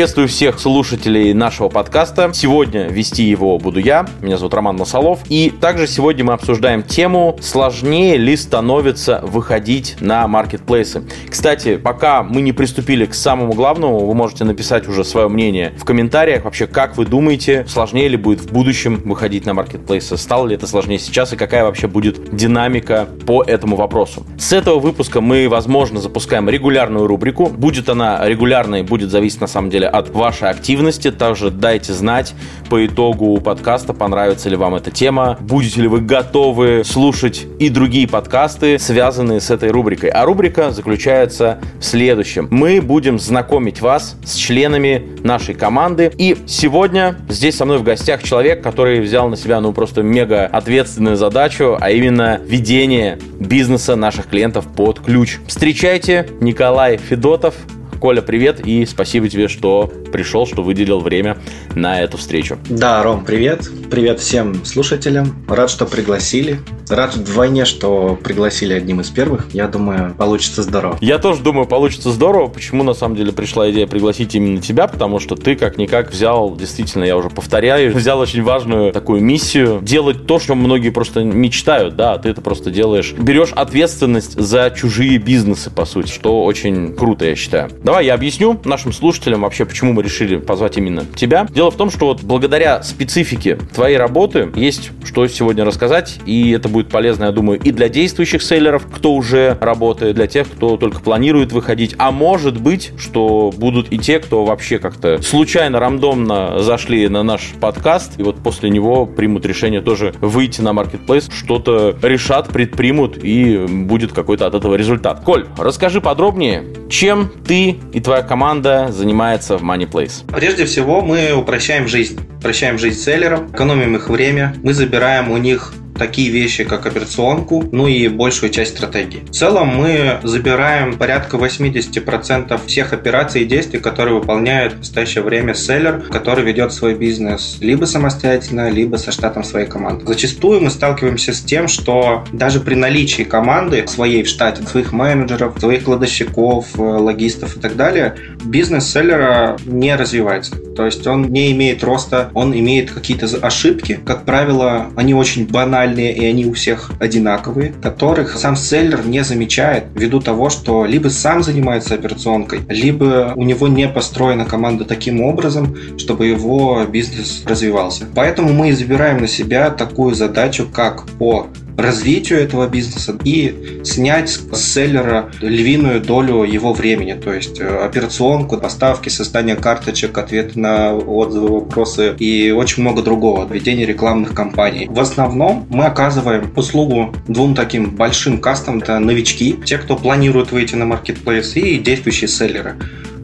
Приветствую всех слушателей нашего подкаста. Сегодня вести его буду я. Меня зовут Роман Носолов. И также сегодня мы обсуждаем тему, сложнее ли становится выходить на маркетплейсы. Кстати, пока мы не приступили к самому главному, вы можете написать уже свое мнение в комментариях. Вообще, как вы думаете, сложнее ли будет в будущем выходить на маркетплейсы? Стало ли это сложнее сейчас? И какая вообще будет динамика по этому вопросу? С этого выпуска мы, возможно, запускаем регулярную рубрику. Будет она регулярной, будет зависеть на самом деле от вашей активности. Также дайте знать по итогу подкаста, понравится ли вам эта тема, будете ли вы готовы слушать и другие подкасты, связанные с этой рубрикой. А рубрика заключается в следующем. Мы будем знакомить вас с членами нашей команды. И сегодня здесь со мной в гостях человек, который взял на себя, ну, просто мега ответственную задачу, а именно ведение бизнеса наших клиентов под ключ. Встречайте Николай Федотов, Коля, привет и спасибо тебе, что пришел, что выделил время на эту встречу. Да, Ром, привет. Привет всем слушателям. Рад, что пригласили. Рад вдвойне, что пригласили одним из первых. Я думаю, получится здорово. Я тоже думаю, получится здорово. Почему на самом деле пришла идея пригласить именно тебя? Потому что ты как-никак взял, действительно, я уже повторяю, взял очень важную такую миссию делать то, что многие просто мечтают, да, ты это просто делаешь. Берешь ответственность за чужие бизнесы, по сути, что очень круто, я считаю. Давай я объясню нашим слушателям вообще, почему мы решили позвать именно тебя. Дело в том, что вот благодаря специфике твоей работы есть что сегодня рассказать, и это будет полезно, я думаю, и для действующих селлеров, кто уже работает, для тех, кто только планирует выходить, а может быть, что будут и те, кто вообще как-то случайно, рандомно зашли на наш подкаст, и вот после него примут решение тоже выйти на маркетплейс, что-то решат, предпримут, и будет какой-то от этого результат. Коль, расскажи подробнее, чем ты и твоя команда занимается в MoneyPlace? Прежде всего, мы упрощаем жизнь. Упрощаем жизнь селлерам, экономим их время, мы забираем у них такие вещи, как операционку, ну и большую часть стратегии. В целом мы забираем порядка 80% всех операций и действий, которые выполняет в настоящее время селлер, который ведет свой бизнес либо самостоятельно, либо со штатом своей команды. Зачастую мы сталкиваемся с тем, что даже при наличии команды своей в штате, своих менеджеров, своих кладовщиков, э, логистов и так далее, бизнес селлера не развивается. То есть он не имеет роста, он имеет какие-то ошибки. Как правило, они очень банальны уникальные, и они у всех одинаковые, которых сам селлер не замечает ввиду того, что либо сам занимается операционкой, либо у него не построена команда таким образом, чтобы его бизнес развивался. Поэтому мы избираем на себя такую задачу, как по развитию этого бизнеса и снять с селлера львиную долю его времени, то есть э, операционку, поставки, создание карточек, ответы на отзывы, вопросы и очень много другого, ведение рекламных кампаний. В основном мы оказываем услугу двум таким большим кастам, это новички, те, кто планирует выйти на маркетплейс и действующие селлеры.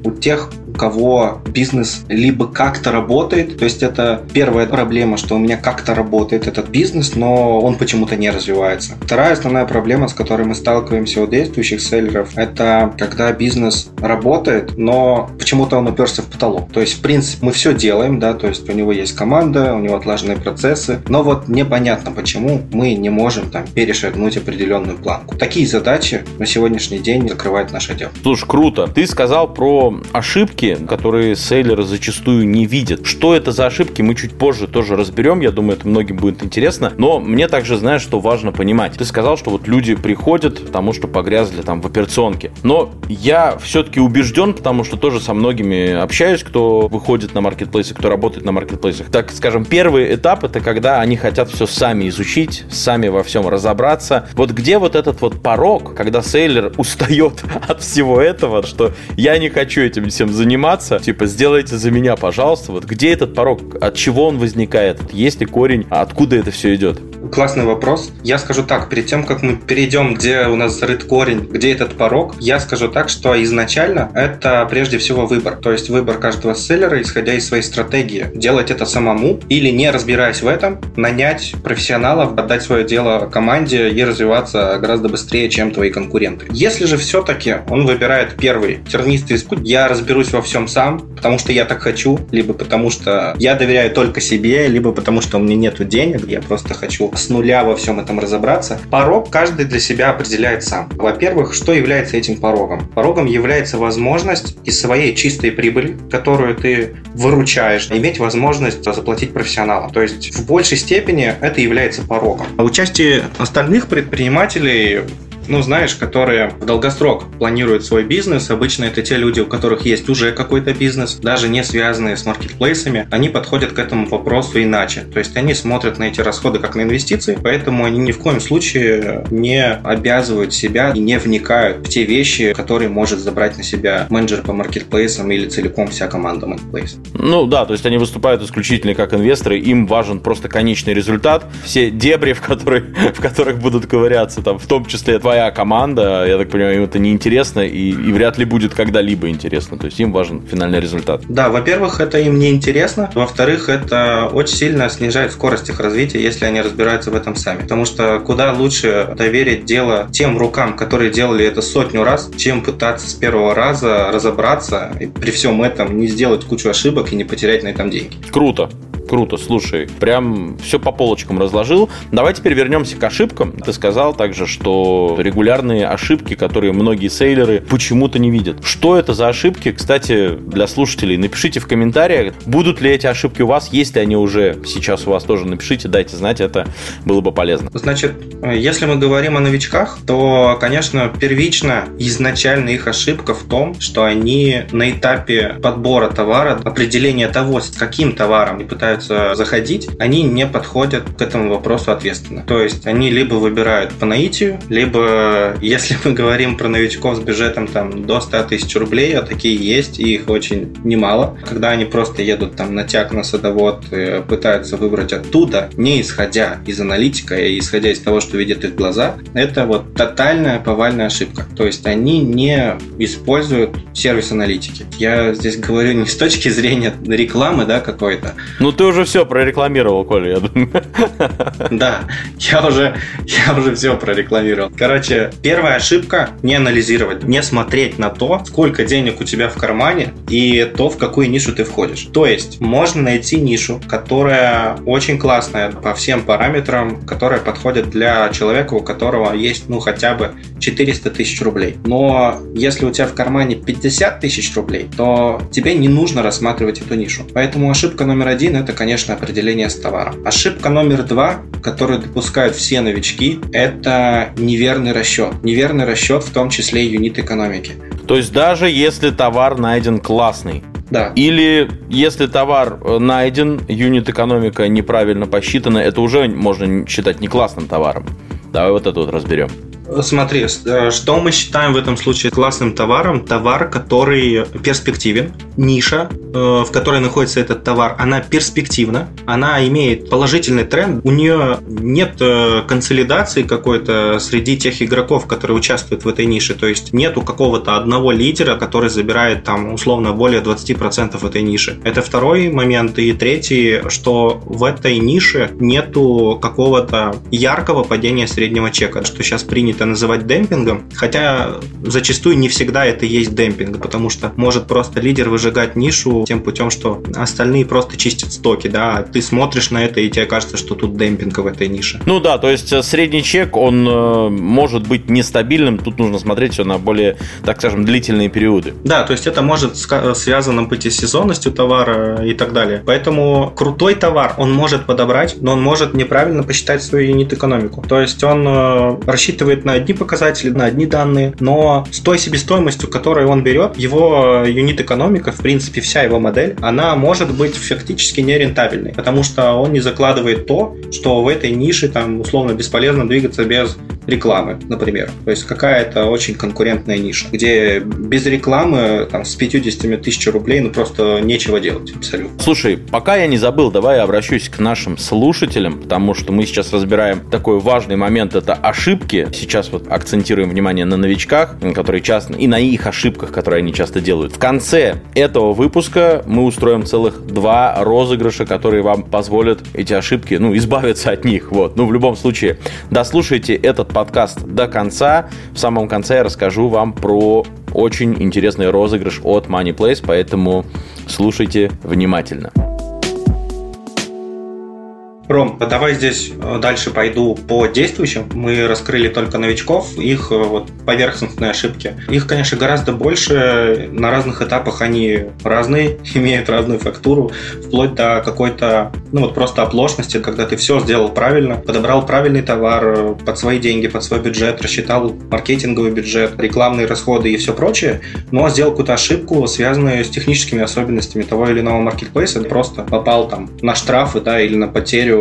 У тех, кого бизнес либо как-то работает, то есть это первая проблема, что у меня как-то работает этот бизнес, но он почему-то не развивается. Вторая основная проблема, с которой мы сталкиваемся у действующих селлеров, это когда бизнес работает, но почему-то он уперся в потолок. То есть, в принципе, мы все делаем, да, то есть у него есть команда, у него отлаженные процессы, но вот непонятно, почему мы не можем там перешагнуть определенную планку. Такие задачи на сегодняшний день закрывает наше дело. Слушай, круто. Ты сказал про ошибки, ошибки, которые сейлеры зачастую не видят. Что это за ошибки, мы чуть позже тоже разберем. Я думаю, это многим будет интересно. Но мне также, знаешь, что важно понимать. Ты сказал, что вот люди приходят, потому что погрязли там в операционке. Но я все-таки убежден, потому что тоже со многими общаюсь, кто выходит на маркетплейсы, кто работает на маркетплейсах. Так скажем, первый этап это когда они хотят все сами изучить, сами во всем разобраться. Вот где вот этот вот порог, когда сейлер устает от всего этого, что я не хочу этим всем заниматься, заниматься, типа, сделайте за меня, пожалуйста. Вот где этот порог? От чего он возникает? Есть ли корень? А откуда это все идет? Классный вопрос. Я скажу так, перед тем, как мы перейдем, где у нас зарыт корень, где этот порог, я скажу так, что изначально это прежде всего выбор. То есть выбор каждого селлера, исходя из своей стратегии. Делать это самому или не разбираясь в этом, нанять профессионалов, отдать свое дело команде и развиваться гораздо быстрее, чем твои конкуренты. Если же все-таки он выбирает первый тернистый путь, я разберусь во всем сам, потому что я так хочу, либо потому что я доверяю только себе, либо потому что у меня нет денег, я просто хочу с нуля во всем этом разобраться. Порог каждый для себя определяет сам. Во-первых, что является этим порогом? Порогом является возможность из своей чистой прибыли, которую ты выручаешь, иметь возможность заплатить профессионалам. То есть в большей степени это является порогом. А участие остальных предпринимателей ну, знаешь, которые в долгосрок планируют свой бизнес. Обычно это те люди, у которых есть уже какой-то бизнес, даже не связанные с маркетплейсами. Они подходят к этому вопросу иначе. То есть они смотрят на эти расходы как на инвестиции, поэтому они ни в коем случае не обязывают себя и не вникают в те вещи, которые может забрать на себя менеджер по маркетплейсам или целиком вся команда маркетплейс. Ну да, то есть они выступают исключительно как инвесторы, им важен просто конечный результат. Все дебри, в, которые, в которых будут ковыряться, там, в том числе твоя твоя команда, я так понимаю, им это не интересно и, и вряд ли будет когда-либо интересно. То есть им важен финальный результат. Да, во-первых, это им не интересно. Во-вторых, это очень сильно снижает скорость их развития, если они разбираются в этом сами. Потому что куда лучше доверить дело тем рукам, которые делали это сотню раз, чем пытаться с первого раза разобраться и при всем этом не сделать кучу ошибок и не потерять на этом деньги. Круто. Круто, слушай, прям все по полочкам разложил. Давай теперь вернемся к ошибкам. Ты сказал также, что регулярные ошибки, которые многие сейлеры почему-то не видят. Что это за ошибки? Кстати, для слушателей напишите в комментариях, будут ли эти ошибки у вас, есть ли они уже сейчас у вас тоже, напишите, дайте знать, это было бы полезно. Значит, если мы говорим о новичках, то, конечно, первично изначально их ошибка в том, что они на этапе подбора товара, определения того, с каким товаром они пытаются пытаются заходить, они не подходят к этому вопросу ответственно. То есть они либо выбирают по наитию, либо, если мы говорим про новичков с бюджетом там до 100 тысяч рублей, а такие есть, и их очень немало, когда они просто едут там на тяг, на садовод, э, пытаются выбрать оттуда, не исходя из аналитика и исходя из того, что видят их глаза, это вот тотальная повальная ошибка. То есть они не используют сервис аналитики. Я здесь говорю не с точки зрения рекламы, да, какой-то. Ну, ты уже все прорекламировал, Коля, я думаю. Да, я уже, я уже все прорекламировал. Короче, первая ошибка – не анализировать, не смотреть на то, сколько денег у тебя в кармане и то, в какую нишу ты входишь. То есть, можно найти нишу, которая очень классная по всем параметрам, которая подходит для человека, у которого есть, ну, хотя бы 400 тысяч рублей. Но если у тебя в кармане 50 тысяч рублей, то тебе не нужно рассматривать эту нишу. Поэтому ошибка номер один – это, конечно, определение с товаром. Ошибка номер два, которую допускают все новички, это неверный расчет. Неверный расчет в том числе и юнит экономики. То есть даже если товар найден классный, да. Или если товар э, найден, юнит экономика неправильно посчитана, это уже можно считать не классным товаром. Давай вот это вот разберем. Смотри, э, что мы считаем в этом случае классным товаром? Товар, который перспективен, ниша, э, в которой находится этот товар, она перспективна, она имеет положительный тренд, у нее нет э, консолидации какой-то среди тех игроков, которые участвуют в этой нише, то есть нету какого-то одного лидера, который забирает там условно более 20% этой ниши. Это второй момент. И третий, что в этой нише нету какого-то яркого падения среднего чека, что сейчас принято принято называть демпингом, хотя зачастую не всегда это есть демпинг, потому что может просто лидер выжигать нишу тем путем, что остальные просто чистят стоки, да, ты смотришь на это и тебе кажется, что тут демпинг в этой нише. Ну да, то есть э, средний чек, он э, может быть нестабильным, тут нужно смотреть все на более, так скажем, длительные периоды. Да, то есть это может связано быть и с сезонностью товара и так далее. Поэтому крутой товар он может подобрать, но он может неправильно посчитать свою юнит-экономику. То есть он э, рассчитывает на одни показатели, на одни данные, но с той себестоимостью, которую он берет, его юнит-экономика, в принципе, вся его модель, она может быть фактически нерентабельной, потому что он не закладывает то, что в этой нише там условно бесполезно двигаться без рекламы, например. То есть какая-то очень конкурентная ниша, где без рекламы там, с 50 тысяч рублей ну просто нечего делать абсолютно. Слушай, пока я не забыл, давай я обращусь к нашим слушателям, потому что мы сейчас разбираем такой важный момент, это ошибки. Сейчас вот акцентируем внимание на новичках, которые часто, и на их ошибках, которые они часто делают. В конце этого выпуска мы устроим целых два розыгрыша, которые вам позволят эти ошибки, ну, избавиться от них. Вот. Ну, в любом случае, дослушайте этот подкаст до конца. В самом конце я расскажу вам про очень интересный розыгрыш от MoneyPlace, поэтому слушайте внимательно. Ром, давай здесь э, дальше пойду по действующим. Мы раскрыли только новичков, их э, вот поверхностные ошибки. Их, конечно, гораздо больше. На разных этапах они разные, имеют разную фактуру, вплоть до какой-то, ну вот просто оплошности, когда ты все сделал правильно, подобрал правильный товар э, под свои деньги, под свой бюджет, рассчитал маркетинговый бюджет, рекламные расходы и все прочее, но сделал какую-то ошибку, связанную с техническими особенностями того или иного маркетплейса, просто попал там на штрафы, да, или на потерю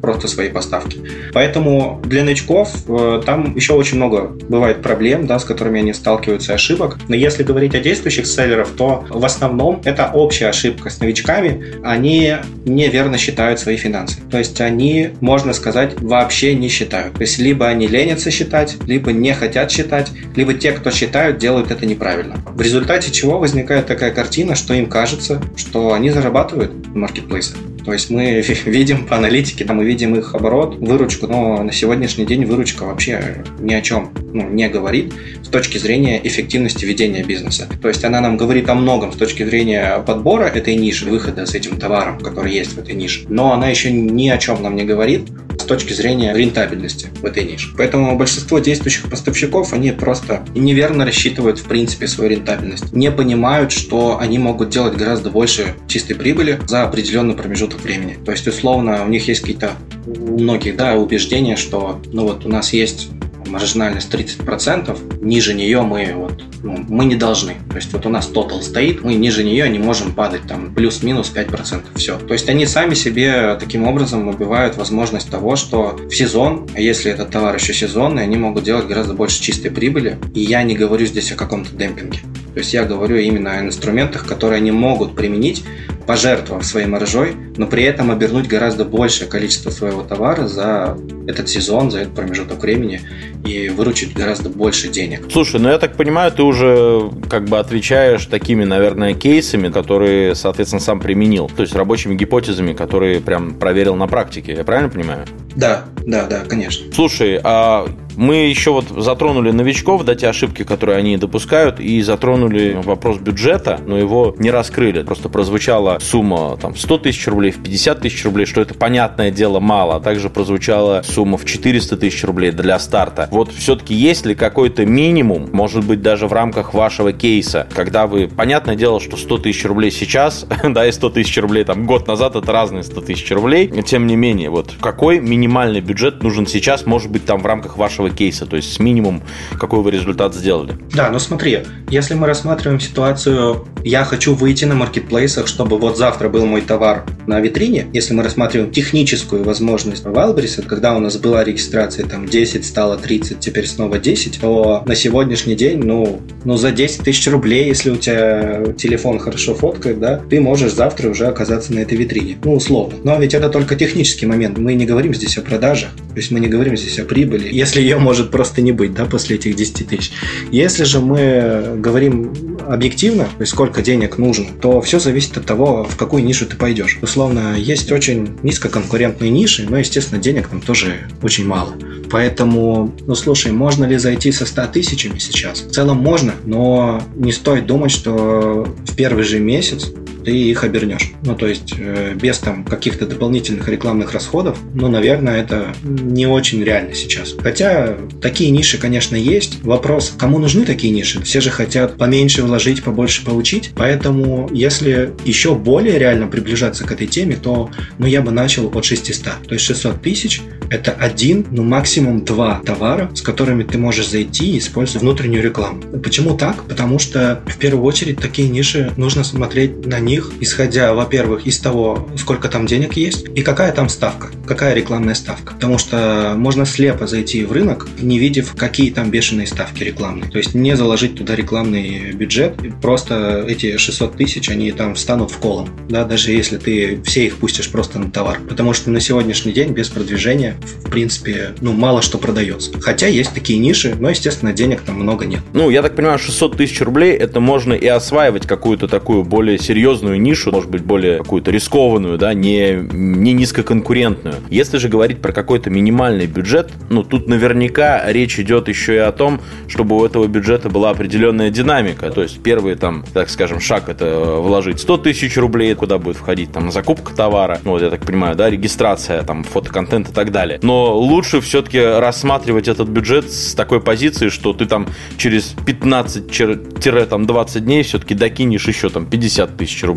просто свои поставки. Поэтому для новичков э, там еще очень много бывает проблем, да, с которыми они сталкиваются, ошибок. Но если говорить о действующих селлеров, то в основном это общая ошибка с новичками. Они неверно считают свои финансы. То есть они, можно сказать, вообще не считают. То есть либо они ленятся считать, либо не хотят считать, либо те, кто считают, делают это неправильно. В результате чего возникает такая картина, что им кажется, что они зарабатывают в маркетплейсах. То есть мы видим по аналитике, да, мы видим их оборот, выручку, но на сегодняшний день выручка вообще ни о чем ну, не говорит с точки зрения эффективности ведения бизнеса. То есть она нам говорит о многом с точки зрения подбора этой ниши, выхода с этим товаром, который есть в этой нише. Но она еще ни о чем нам не говорит точки зрения рентабельности в этой нише. Поэтому большинство действующих поставщиков, они просто неверно рассчитывают в принципе свою рентабельность. Не понимают, что они могут делать гораздо больше чистой прибыли за определенный промежуток времени. То есть, условно, у них есть какие-то у многих да, убеждения, что ну вот у нас есть маржинальность 30%, ниже нее мы, вот, ну, мы не должны. То есть вот у нас тотал стоит, мы ниже нее не можем падать там плюс-минус 5%. Все. То есть они сами себе таким образом убивают возможность того, что в сезон, а если этот товар еще сезонный, они могут делать гораздо больше чистой прибыли. И я не говорю здесь о каком-то демпинге. То есть я говорю именно о инструментах, которые они могут применить пожертвовав своей маржой, но при этом обернуть гораздо большее количество своего товара за этот сезон, за этот промежуток времени и выручить гораздо больше денег. Слушай, ну я так понимаю, ты уже как бы отвечаешь такими, наверное, кейсами, которые, соответственно, сам применил. То есть рабочими гипотезами, которые прям проверил на практике. Я правильно понимаю? Да, да, да, конечно. Слушай, а мы еще вот затронули новичков, да, те ошибки, которые они допускают, и затронули вопрос бюджета, но его не раскрыли. Просто прозвучала сумма там 100 тысяч рублей, в 50 тысяч рублей, что это, понятное дело, мало. А также прозвучала сумма в 400 тысяч рублей для старта. Вот все-таки есть ли какой-то минимум, может быть, даже в рамках вашего кейса, когда вы, понятное дело, что 100 тысяч рублей сейчас, да, и 100 тысяч рублей там год назад, это разные 100 тысяч рублей, тем не менее, вот какой минимальный бюджет нужен сейчас, может быть, там в рамках вашего вашего кейса, то есть с минимум, какой вы результат сделали. Да, ну смотри, если мы рассматриваем ситуацию, я хочу выйти на маркетплейсах, чтобы вот завтра был мой товар на витрине, если мы рассматриваем техническую возможность Wildberries, когда у нас была регистрация там 10, стало 30, теперь снова 10, то на сегодняшний день, ну, ну за 10 тысяч рублей, если у тебя телефон хорошо фоткает, да, ты можешь завтра уже оказаться на этой витрине. Ну, условно. Но ведь это только технический момент. Мы не говорим здесь о продажах, то есть мы не говорим здесь о прибыли. Если ее может просто не быть, да, после этих 10 тысяч. Если же мы говорим объективно, то есть сколько денег нужно, то все зависит от того, в какую нишу ты пойдешь. Условно, есть очень низкоконкурентные ниши, но, естественно, денег там тоже очень мало. Поэтому, ну слушай, можно ли зайти со 100 тысячами сейчас? В целом можно, но не стоит думать, что в первый же месяц ты их обернешь. Ну, то есть э, без там каких-то дополнительных рекламных расходов, ну, наверное, это не очень реально сейчас. Хотя такие ниши, конечно, есть. Вопрос, кому нужны такие ниши? Все же хотят поменьше вложить, побольше получить. Поэтому, если еще более реально приближаться к этой теме, то, ну, я бы начал от 600. То есть 600 тысяч – это один, ну, максимум два товара, с которыми ты можешь зайти, используя внутреннюю рекламу. Почему так? Потому что, в первую очередь, такие ниши нужно смотреть на них них, исходя, во-первых, из того, сколько там денег есть и какая там ставка, какая рекламная ставка. Потому что можно слепо зайти в рынок, не видев, какие там бешеные ставки рекламные. То есть не заложить туда рекламный бюджет, просто эти 600 тысяч, они там встанут в колом, да, даже если ты все их пустишь просто на товар. Потому что на сегодняшний день без продвижения, в принципе, ну, мало что продается. Хотя есть такие ниши, но, естественно, денег там много нет. Ну, я так понимаю, 600 тысяч рублей это можно и осваивать какую-то такую более серьезную серьезную нишу, может быть, более какую-то рискованную, да, не, не низкоконкурентную. Если же говорить про какой-то минимальный бюджет, ну, тут наверняка речь идет еще и о том, чтобы у этого бюджета была определенная динамика. То есть первый там, так скажем, шаг это вложить 100 тысяч рублей, куда будет входить там закупка товара, ну, вот я так понимаю, да, регистрация, там, фотоконтент и так далее. Но лучше все-таки рассматривать этот бюджет с такой позиции, что ты там через 15-20 дней все-таки докинешь еще там 50 тысяч рублей,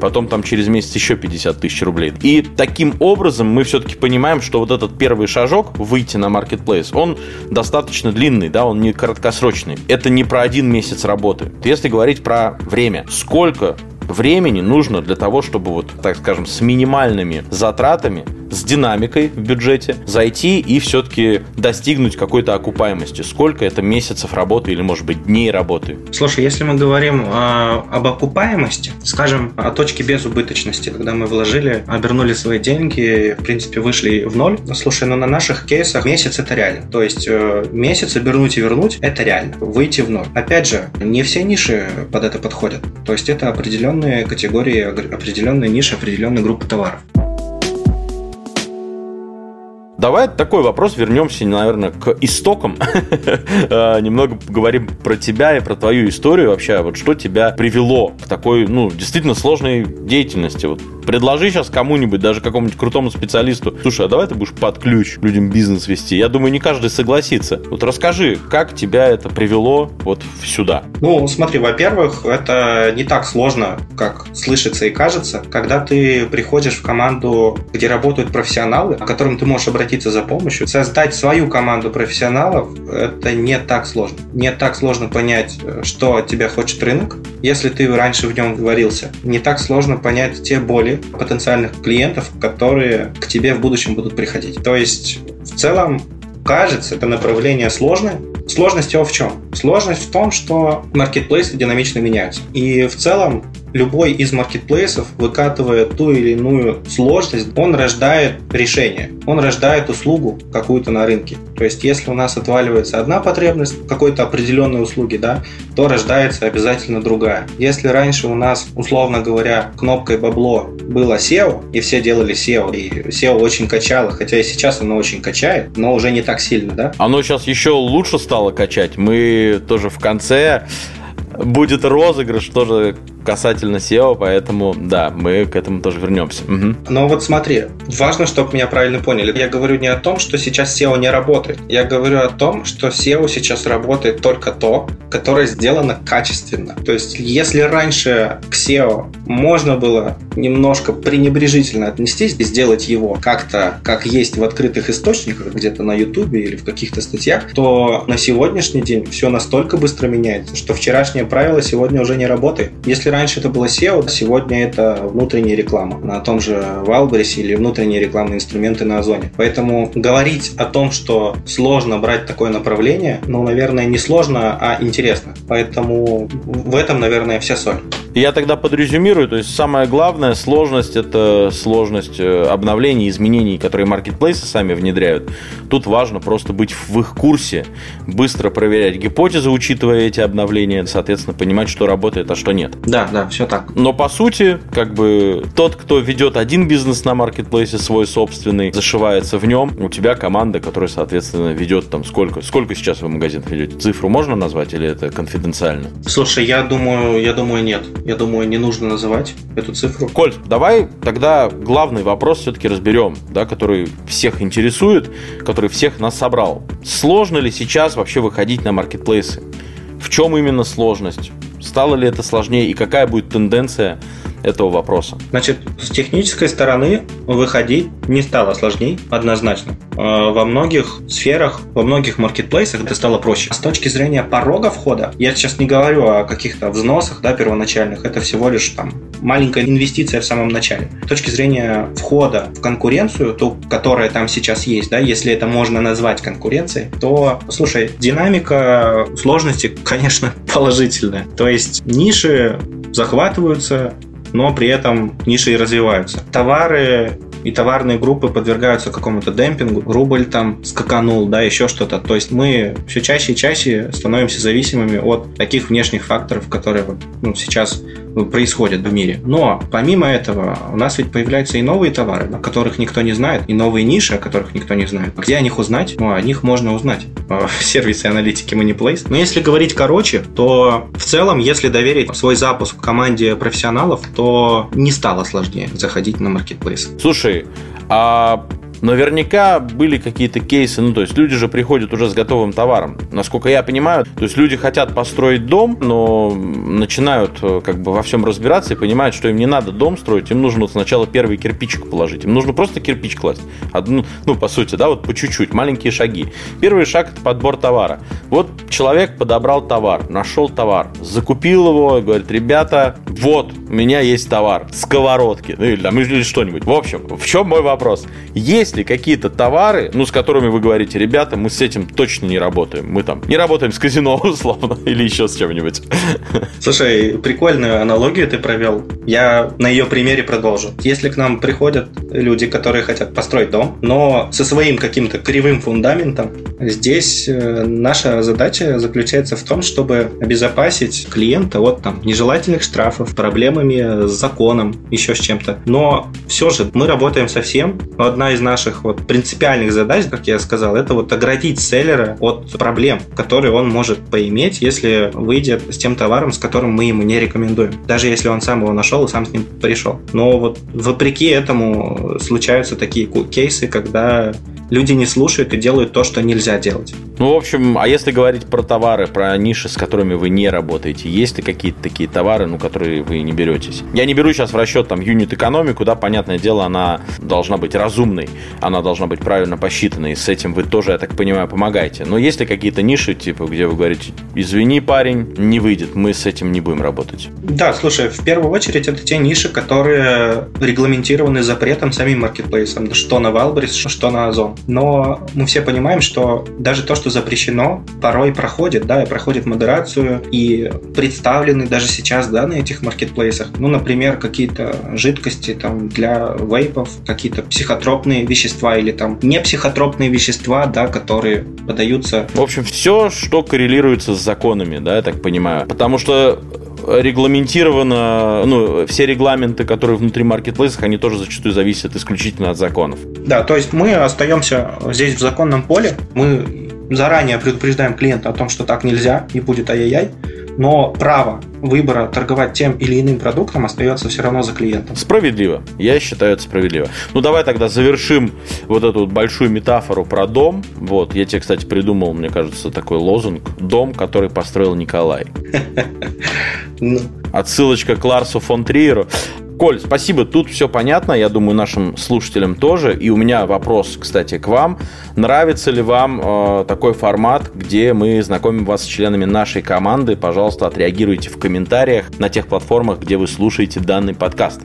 потом там через месяц еще 50 тысяч рублей. И таким образом мы все-таки понимаем, что вот этот первый шажок, выйти на marketplace, он достаточно длинный, да, он не краткосрочный. Это не про один месяц работы. Если говорить про время, сколько времени нужно для того, чтобы вот, так скажем, с минимальными затратами с динамикой в бюджете зайти и все-таки достигнуть какой-то окупаемости. Сколько это месяцев работы или, может быть, дней работы? Слушай, если мы говорим э, об окупаемости, скажем, о точке безубыточности, когда мы вложили, обернули свои деньги, в принципе, вышли в ноль. Слушай, ну на наших кейсах месяц это реально. То есть э, месяц обернуть и вернуть это реально. Выйти в ноль. Опять же, не все ниши под это подходят. То есть это определенные категории, определенные ниши, определенные группы товаров. Давай такой вопрос, вернемся, наверное, к истокам. А, немного поговорим про тебя и про твою историю вообще. Вот что тебя привело к такой, ну, действительно сложной деятельности? Вот предложи сейчас кому-нибудь, даже какому-нибудь крутому специалисту, слушай, а давай ты будешь под ключ людям бизнес вести. Я думаю, не каждый согласится. Вот расскажи, как тебя это привело вот сюда? Ну, смотри, во-первых, это не так сложно, как слышится и кажется. Когда ты приходишь в команду, где работают профессионалы, к которым ты можешь обратиться за помощью. Создать свою команду профессионалов – это не так сложно. Не так сложно понять, что от тебя хочет рынок, если ты раньше в нем говорился. Не так сложно понять те боли потенциальных клиентов, которые к тебе в будущем будут приходить. То есть, в целом, кажется, это направление сложное. Сложность его в чем? Сложность в том, что маркетплейсы динамично меняются. И в целом любой из маркетплейсов, выкатывая ту или иную сложность, он рождает решение, он рождает услугу какую-то на рынке. То есть, если у нас отваливается одна потребность какой-то определенной услуге, да, то рождается обязательно другая. Если раньше у нас, условно говоря, кнопкой бабло было SEO, и все делали SEO, и SEO очень качало, хотя и сейчас оно очень качает, но уже не так сильно, да? Оно сейчас еще лучше стало качать. Мы тоже в конце будет розыгрыш тоже касательно SEO, поэтому да, мы к этому тоже вернемся. Угу. Но вот смотри, важно, чтобы меня правильно поняли. Я говорю не о том, что сейчас SEO не работает. Я говорю о том, что SEO сейчас работает только то, которое сделано качественно. То есть, если раньше к SEO можно было немножко пренебрежительно отнестись и сделать его как-то, как есть в открытых источниках, где-то на YouTube или в каких-то статьях, то на сегодняшний день все настолько быстро меняется, что вчерашнее правило сегодня уже не работает. Если раньше это было SEO, сегодня это внутренняя реклама на том же Wildberries или внутренние рекламные инструменты на Озоне. Поэтому говорить о том, что сложно брать такое направление, ну, наверное, не сложно, а интересно. Поэтому в этом, наверное, вся соль. Я тогда подрезюмирую, то есть самая главная сложность это сложность э, обновлений, изменений, которые маркетплейсы сами внедряют. Тут важно просто быть в их курсе, быстро проверять гипотезы, учитывая эти обновления, соответственно, понимать, что работает, а что нет. Да, да, все так. Но по сути, как бы тот, кто ведет один бизнес на маркетплейсе свой собственный, зашивается в нем, у тебя команда, которая, соответственно, ведет там сколько? Сколько сейчас вы магазин ведете? Цифру можно назвать или это конфиденциально? Слушай, я думаю, я думаю, нет я думаю, не нужно называть эту цифру. Коль, давай тогда главный вопрос все-таки разберем, да, который всех интересует, который всех нас собрал. Сложно ли сейчас вообще выходить на маркетплейсы? В чем именно сложность? Стало ли это сложнее и какая будет тенденция этого вопроса? Значит, с технической стороны выходить не стало сложнее, однозначно. А, во многих сферах, во многих маркетплейсах это стало проще. С точки зрения порога входа, я сейчас не говорю о каких-то взносах да, первоначальных, это всего лишь там маленькая инвестиция в самом начале. С точки зрения входа в конкуренцию, ту, которая там сейчас есть, да, если это можно назвать конкуренцией, то, слушай, динамика сложности, конечно, положительная. То есть ниши захватываются, но при этом ниши и развиваются. Товары и товарные группы подвергаются какому-то демпингу, рубль там скаканул, да, еще что-то. То есть мы все чаще и чаще становимся зависимыми от таких внешних факторов, которые ну, сейчас происходят в мире. Но помимо этого у нас ведь появляются и новые товары, о которых никто не знает, и новые ниши, о которых никто не знает. Где о них узнать? Ну, о них можно узнать в сервисе аналитики Moneyplace. Но если говорить короче, то в целом, если доверить свой запуск команде профессионалов, то не стало сложнее заходить на Marketplace. Слушай, а Наверняка были какие-то кейсы, ну, то есть люди же приходят уже с готовым товаром. Насколько я понимаю, то есть люди хотят построить дом, но начинают э, как бы во всем разбираться и понимают, что им не надо дом строить, им нужно вот сначала первый кирпичик положить. Им нужно просто кирпич класть. Одну, ну, по сути, да, вот по чуть-чуть, маленькие шаги. Первый шаг – это подбор товара. Вот человек подобрал товар, нашел товар, закупил его, говорит, ребята, вот, у меня есть товар, сковородки, ну, или, там, или что-нибудь. В общем, в чем мой вопрос? Есть есть ли какие-то товары, ну, с которыми вы говорите, ребята, мы с этим точно не работаем. Мы там не работаем с казино, условно, или еще с чем-нибудь. Слушай, прикольную аналогию ты провел. Я на ее примере продолжу. Если к нам приходят люди, которые хотят построить дом, но со своим каким-то кривым фундаментом, здесь э, наша задача заключается в том, чтобы обезопасить клиента от там, нежелательных штрафов, проблемами с законом, еще с чем-то. Но все же мы работаем со всем. Одна из наших наших вот принципиальных задач, как я сказал, это вот оградить селлера от проблем, которые он может поиметь, если выйдет с тем товаром, с которым мы ему не рекомендуем. Даже если он сам его нашел и сам с ним пришел. Но вот вопреки этому случаются такие кейсы, когда люди не слушают и делают то, что нельзя делать. Ну, в общем, а если говорить про товары, про ниши, с которыми вы не работаете, есть ли какие-то такие товары, ну, которые вы не беретесь? Я не беру сейчас в расчет там юнит-экономику, да, понятное дело, она должна быть разумной, она должна быть правильно посчитанной, и с этим вы тоже, я так понимаю, помогаете. Но есть ли какие-то ниши, типа, где вы говорите, извини, парень, не выйдет, мы с этим не будем работать? Да, слушай, в первую очередь это те ниши, которые регламентированы запретом самим маркетплейсом, что на Wildberries, что на Озон но мы все понимаем, что даже то, что запрещено, порой проходит, да, и проходит модерацию, и представлены даже сейчас, да, на этих маркетплейсах, ну, например, какие-то жидкости там для вейпов, какие-то психотропные вещества или там не психотропные вещества, да, которые подаются. В общем, все, что коррелируется с законами, да, я так понимаю. Потому что регламентировано, ну, все регламенты, которые внутри маркетплейсов, они тоже зачастую зависят исключительно от законов. Да, то есть мы остаемся здесь в законном поле, мы заранее предупреждаем клиента о том, что так нельзя, не будет ай-яй-яй, но право выбора торговать тем или иным продуктом остается все равно за клиентом. Справедливо. Я считаю это справедливо. Ну, давай тогда завершим вот эту вот большую метафору про дом. Вот, я тебе, кстати, придумал, мне кажется, такой лозунг. Дом, который построил Николай. Ну. Отсылочка к Ларсу фон Триеру. Коль, спасибо, тут все понятно, я думаю, нашим слушателям тоже. И у меня вопрос, кстати, к вам. Нравится ли вам э, такой формат, где мы знакомим вас с членами нашей команды? Пожалуйста, отреагируйте в комментариях на тех платформах, где вы слушаете данный подкаст.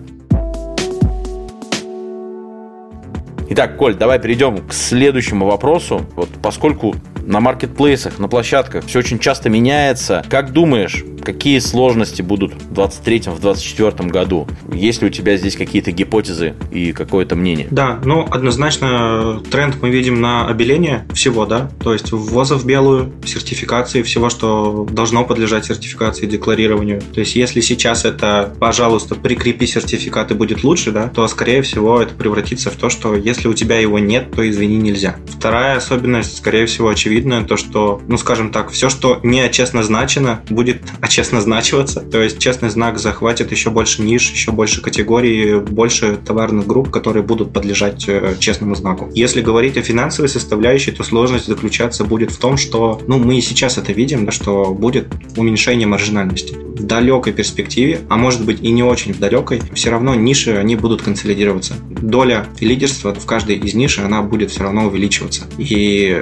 Итак, Коль, давай перейдем к следующему вопросу. Вот поскольку на маркетплейсах, на площадках все очень часто меняется, как думаешь, какие сложности будут в 23-24 году? Есть ли у тебя здесь какие-то гипотезы и какое-то мнение? Да, ну, однозначно тренд мы видим на обеление всего, да, то есть ввоза в белую, сертификации всего, что должно подлежать сертификации, декларированию. То есть если сейчас это, пожалуйста, прикрепи сертификат и будет лучше, да, то, скорее всего, это превратится в то, что если у тебя его нет, то извини, нельзя. Вторая особенность, скорее всего, очевидная, то, что, ну, скажем так, все, что не честно значено, будет очевидно честно значиваться. То есть честный знак захватит еще больше ниш, еще больше категорий, больше товарных групп, которые будут подлежать э, честному знаку. Если говорить о финансовой составляющей, то сложность заключаться будет в том, что, ну, мы и сейчас это видим, да, что будет уменьшение маржинальности. В далекой перспективе, а может быть и не очень в далекой, все равно ниши, они будут консолидироваться. Доля лидерства в каждой из ниш, она будет все равно увеличиваться. И,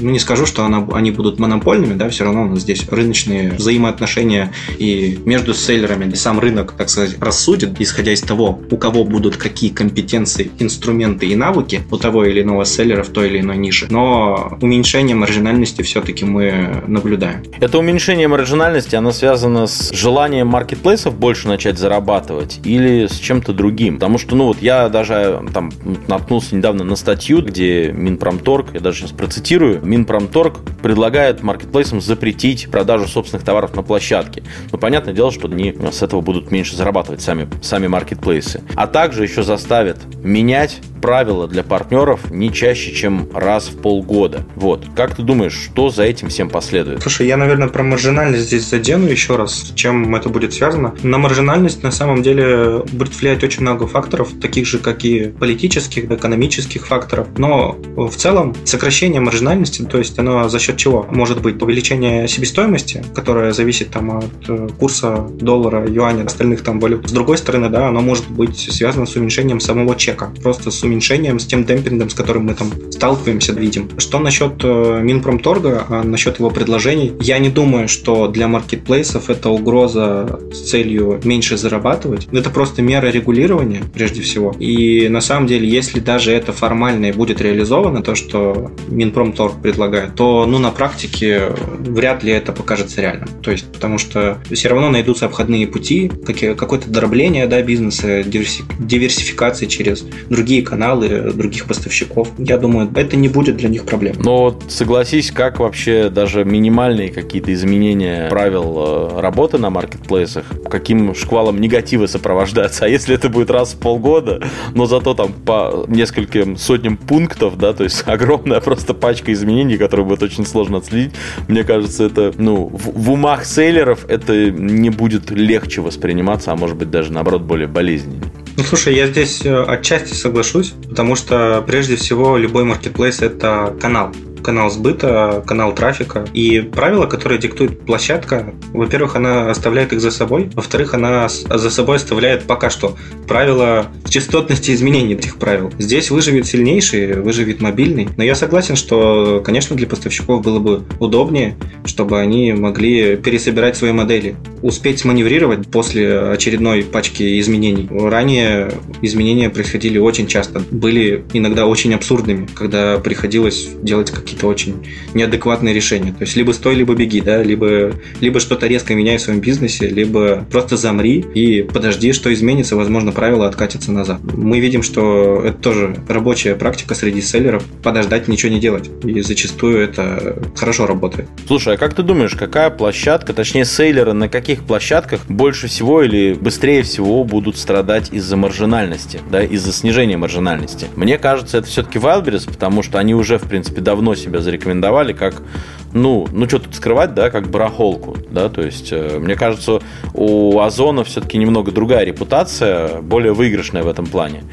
ну, не скажу, что она, они будут монопольными, да, все равно у нас здесь рыночные взаимоотношения решения и между селлерами и сам рынок, так сказать, рассудит, исходя из того, у кого будут какие компетенции, инструменты и навыки у того или иного селлера в той или иной нише. Но уменьшение маржинальности все-таки мы наблюдаем. Это уменьшение маржинальности, оно связано с желанием маркетплейсов больше начать зарабатывать или с чем-то другим? Потому что, ну вот я даже там наткнулся недавно на статью, где Минпромторг, я даже сейчас процитирую, Минпромторг предлагает маркетплейсам запретить продажу собственных товаров на площадке. Ну, понятное дело, что они с этого будут меньше зарабатывать сами, сами маркетплейсы. А также еще заставят менять правила для партнеров не чаще, чем раз в полгода. Вот. Как ты думаешь, что за этим всем последует? Слушай, я, наверное, про маржинальность здесь задену еще раз, чем это будет связано. На маржинальность на самом деле будет влиять очень много факторов, таких же, как и политических, экономических факторов. Но в целом сокращение маржинальности, то есть оно за счет чего? Может быть увеличение себестоимости, которое зависит там от э, курса доллара, юаня, остальных там валют. С другой стороны, да, оно может быть связано с уменьшением самого чека, просто с уменьшением, с тем демпингом, с которым мы там сталкиваемся, видим. Что насчет э, Минпромторга, а насчет его предложений, я не думаю, что для маркетплейсов это угроза с целью меньше зарабатывать. Это просто мера регулирования, прежде всего. И на самом деле, если даже это формально и будет реализовано, то, что Минпромторг предлагает, то ну, на практике вряд ли это покажется реальным. То есть, потому что все равно найдутся обходные пути, какое-то дробление да, бизнеса, диверсификации через другие каналы, других поставщиков. Я думаю, это не будет для них проблем. Но вот согласись, как вообще даже минимальные какие-то изменения правил э, работы на маркетплейсах, каким шквалом негатива сопровождаться. А если это будет раз в полгода, но зато там по нескольким сотням пунктов, да, то есть огромная просто пачка изменений, которые будет очень сложно отследить, мне кажется, это, ну, в, в умах сейлеров это не будет легче восприниматься, а может быть даже наоборот более болезненно. Ну, слушай, я здесь э, отчасти соглашусь, потому что прежде всего любой маркетплейс это канал канал сбыта, канал трафика. И правила, которые диктует площадка, во-первых, она оставляет их за собой, во-вторых, она за собой оставляет пока что правила частотности изменений этих правил. Здесь выживет сильнейший, выживет мобильный. Но я согласен, что, конечно, для поставщиков было бы удобнее, чтобы они могли пересобирать свои модели, успеть сманеврировать после очередной пачки изменений. Ранее изменения происходили очень часто, были иногда очень абсурдными, когда приходилось делать какие какие-то очень неадекватные решения. То есть либо стой, либо беги, да, либо, либо что-то резко меняй в своем бизнесе, либо просто замри и подожди, что изменится, возможно, правила откатятся назад. Мы видим, что это тоже рабочая практика среди селлеров, подождать, ничего не делать. И зачастую это хорошо работает. Слушай, а как ты думаешь, какая площадка, точнее сейлеры на каких площадках больше всего или быстрее всего будут страдать из-за маржинальности, да, из-за снижения маржинальности? Мне кажется, это все-таки Wildberries, потому что они уже, в принципе, давно себя зарекомендовали как, ну, ну что тут скрывать, да, как барахолку, да, то есть, э, мне кажется, у Озона все-таки немного другая репутация, более выигрышная в этом плане.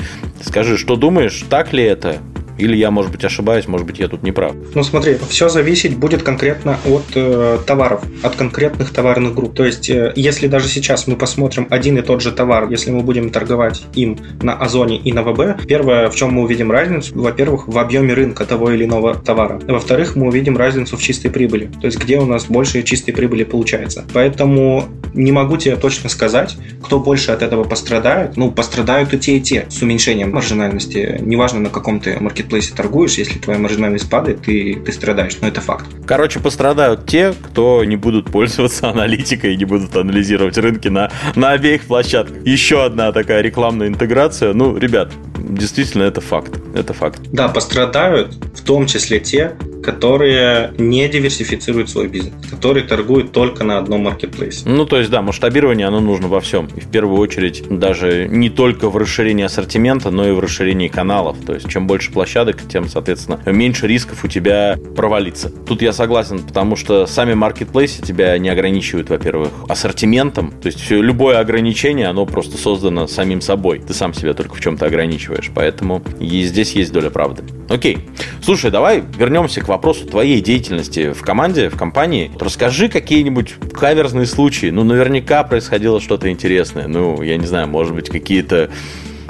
Скажи, что думаешь, так ли это? Или я, может быть, ошибаюсь, может быть, я тут не прав. Ну смотри, все зависеть будет конкретно от э, товаров, от конкретных товарных групп. То есть, э, если даже сейчас мы посмотрим один и тот же товар, если мы будем торговать им на Озоне и на ВБ, первое, в чем мы увидим разницу, во-первых, в объеме рынка того или иного товара. Во-вторых, мы увидим разницу в чистой прибыли. То есть, где у нас больше чистой прибыли получается. Поэтому не могу тебе точно сказать, кто больше от этого пострадает. Ну, пострадают и те, и те с уменьшением маржинальности. Неважно, на каком ты маркетинге маркетплейсе торгуешь, если твоя маржинальность падает, ты, ты страдаешь. Но это факт. Короче, пострадают те, кто не будут пользоваться аналитикой и не будут анализировать рынки на, на обеих площадках. Еще одна такая рекламная интеграция. Ну, ребят, действительно, это факт. Это факт. Да, пострадают в том числе те, которые не диверсифицируют свой бизнес, которые торгуют только на одном маркетплейсе. Ну, то есть, да, масштабирование, оно нужно во всем. И в первую очередь даже не только в расширении ассортимента, но и в расширении каналов. То есть, чем больше площадок, тем, соответственно, меньше рисков у тебя провалиться. Тут я согласен, потому что сами маркетплейсы тебя не ограничивают, во-первых, ассортиментом. То есть, все, любое ограничение, оно просто создано самим собой. Ты сам себя только в чем-то ограничиваешь. Поэтому и здесь есть доля правды. Окей. Слушай, давай вернемся к вопросу твоей деятельности в команде, в компании. Расскажи какие-нибудь каверзные случаи. Ну, наверняка происходило что-то интересное. Ну, я не знаю, может быть, какие-то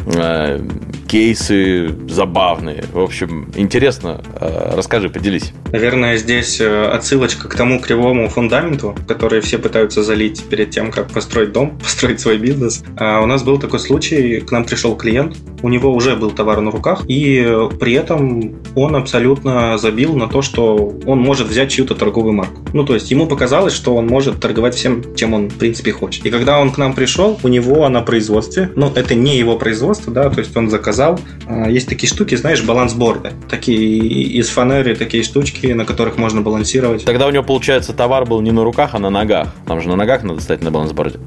э, кейсы забавные. В общем, интересно. Э, расскажи, поделись. Наверное, здесь э, отсылочка к тому кривому фундаменту, который все пытаются залить перед тем, как построить дом, построить свой бизнес. А у нас был такой случай, к нам пришел клиент, у него уже был товар на руках, и при этом он абсолютно забил на то, что он может взять чью-то торговую марку. Ну, то есть ему показалось, что он может торговать всем, чем он, в принципе, хочет. И когда он к нам пришел, у него на производстве, ну, это не его производство, да, то есть он заказал, а, есть такие штуки, знаешь, балансборды, такие из фанеры, такие штучки, на которых можно балансировать. Тогда у него, получается, товар был не на руках, а на ногах. Там же на ногах надо стать на балансборде.